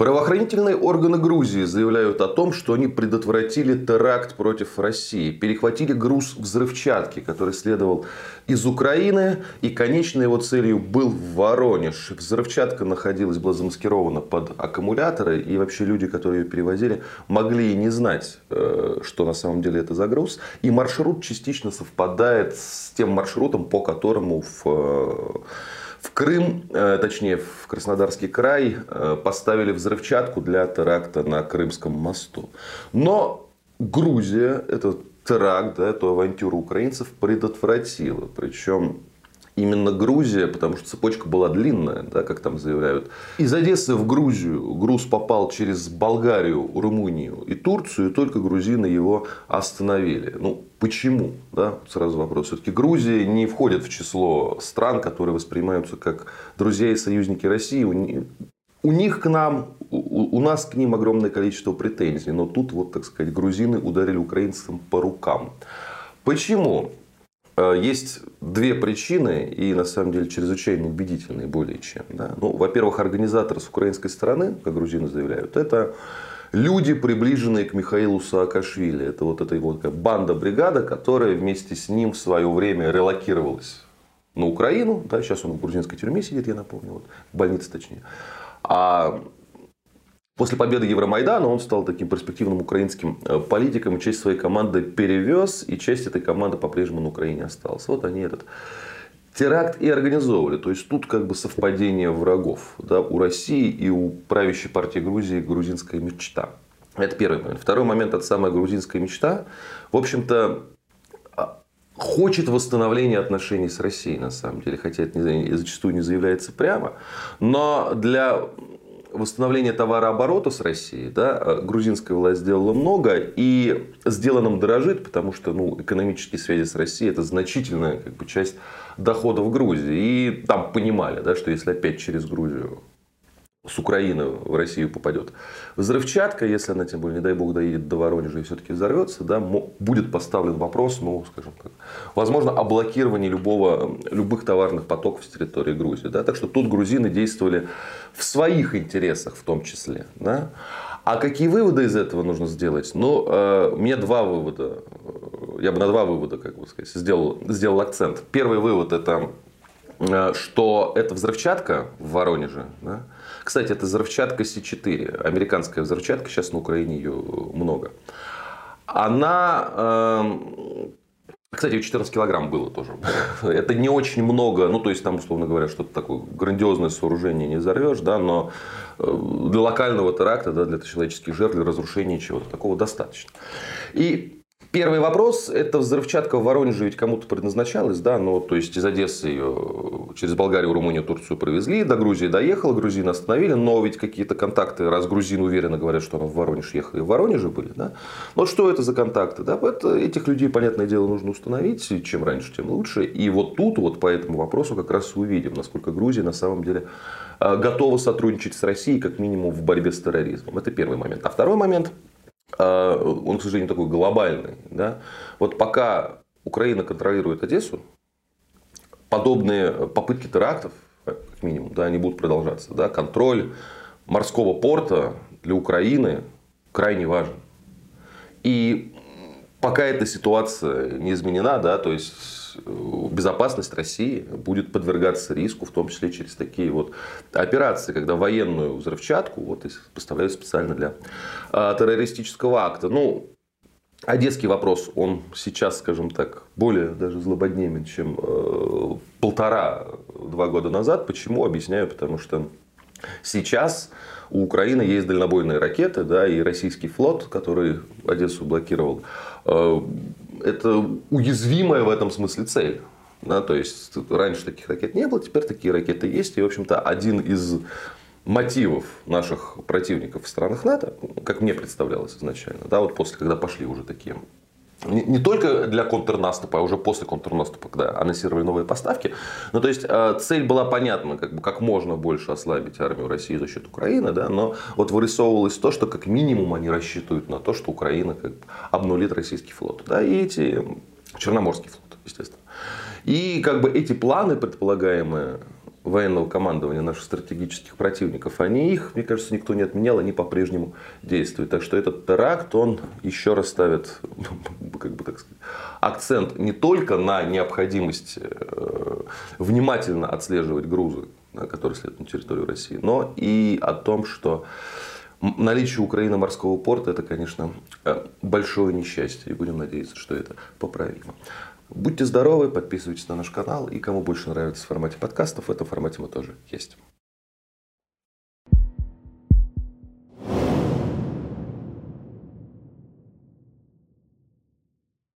Правоохранительные органы Грузии заявляют о том, что они предотвратили теракт против России. Перехватили груз взрывчатки, который следовал из Украины. И конечной его целью был Воронеж. Взрывчатка находилась, была замаскирована под аккумуляторы. И вообще люди, которые ее перевозили, могли и не знать, э, что на самом деле это за груз. И маршрут частично совпадает с тем маршрутом, по которому в э, в Крым, э, точнее в Краснодарский край, э, поставили взрывчатку для теракта на Крымском мосту. Но Грузия этот теракт, да, эту авантюру украинцев предотвратила. Причем именно Грузия, потому что цепочка была длинная, да, как там заявляют. Из Одессы в Грузию груз попал через Болгарию, Румынию и Турцию, и только грузины его остановили. Ну, почему? Да, сразу вопрос. Все-таки Грузия не входит в число стран, которые воспринимаются как друзья и союзники России. У них к нам, у нас к ним огромное количество претензий, но тут, вот, так сказать, грузины ударили украинцам по рукам. Почему? Э, есть две причины, и на самом деле чрезвычайно убедительные более чем. Да? Ну, во-первых, организаторы с украинской стороны, как грузины заявляют, это люди, приближенные к Михаилу Саакашвили. Это вот эта его банда-бригада, которая вместе с ним в свое время релокировалась на Украину. Да, сейчас он в грузинской тюрьме сидит, я напомню, вот, в больнице точнее. А После победы Евромайдана он стал таким перспективным украинским э, политиком, часть своей команды перевез, и часть этой команды по-прежнему на Украине осталась. Вот они этот теракт и организовывали. То есть тут как бы совпадение врагов да, у России и у правящей партии Грузии грузинская мечта. Это первый момент. Второй момент, это самая грузинская мечта. В общем-то, а, хочет восстановления отношений с Россией, на самом деле, хотя это зачастую не заявляется прямо. Но для восстановления товарооборота с Россией, да, э, грузинская власть сделала много и сделанным дорожит, потому что ну, экономические связи с Россией это значительная как бы, часть доходов Грузии. И там понимали, да, что если опять через Грузию с Украины в Россию попадет взрывчатка, если она, тем более, не дай бог, доедет до Воронежа и все-таки взорвется, да, будет поставлен вопрос, ну, скажем так, возможно, о блокировании любого, любых товарных потоков с территории Грузии. Да? Так что тут грузины действовали в своих интересах в том числе. Да? А какие выводы из этого нужно сделать? Ну, э, мне два вывода. Я бы на два вывода, как бы сказать, сделал, сделал акцент. Первый вывод это, э, что эта взрывчатка в Воронеже, да, кстати, это взрывчатка С4, американская взрывчатка, сейчас на Украине ее много. Она, эм, кстати, 14 килограмм было тоже. Это не очень много, ну, то есть там, условно говоря, что-то такое грандиозное сооружение не взорвешь, да, но э, для локального теракта, да, для человеческих жертв, для разрушения чего-то такого достаточно. И Первый вопрос, это взрывчатка в Воронеже ведь кому-то предназначалась, да, ну, то есть из Одессы ее через Болгарию, Румынию, Турцию провезли, до Грузии доехала, грузины остановили, но ведь какие-то контакты, раз грузины уверенно говорят, что она в Воронеж ехала, и в Воронеже были, да, но что это за контакты, да, это, этих людей, понятное дело, нужно установить, и чем раньше, тем лучше, и вот тут вот по этому вопросу как раз увидим, насколько Грузия на самом деле э, готова сотрудничать с Россией, как минимум в борьбе с терроризмом, это первый момент. А второй момент – а, он, к сожалению, такой глобальный. Да? Вот пока Украина контролирует Одессу, подобные попытки терактов, как минимум, да, они будут продолжаться. Да? Контроль морского порта для Украины крайне важен. И пока эта ситуация не изменена, да, то есть безопасность России будет подвергаться риску, в том числе через такие вот операции, когда военную взрывчатку вот, поставляют специально для а, террористического акта. Ну, Одесский вопрос, он сейчас, скажем так, более даже злободневен, чем э, полтора-два года назад. Почему? Объясняю, потому что сейчас у Украины есть дальнобойные ракеты, да, и российский флот, который Одессу блокировал, э, это уязвимая в этом смысле цель. Да, то есть раньше таких ракет не было, теперь такие ракеты есть. И, в общем-то, один из мотивов наших противников в странах НАТО, как мне представлялось изначально, да, вот после, когда пошли уже такие не, не только для контрнаступа, а уже после контрнаступа, когда анонсировали новые поставки. Ну, то есть, э, цель была понятна, как, бы, как можно больше ослабить армию России за счет Украины, да, но вот вырисовывалось то, что как минимум они рассчитывают на то, что Украина как бы, обнулит российский флот. Да, и эти, Черноморский флот, естественно. И как бы эти планы предполагаемые военного командования наших стратегических противников, они их, мне кажется, никто не отменял, они по-прежнему действуют. Так что этот теракт, он еще раз ставит как бы, так сказать, акцент не только на необходимость э, внимательно отслеживать грузы, которые следуют на территорию России, но и о том, что наличие Украины морского порта это, конечно, э, большое несчастье. И будем надеяться, что это поправимо. Будьте здоровы, подписывайтесь на наш канал. И кому больше нравится в формате подкастов, в этом формате мы тоже есть.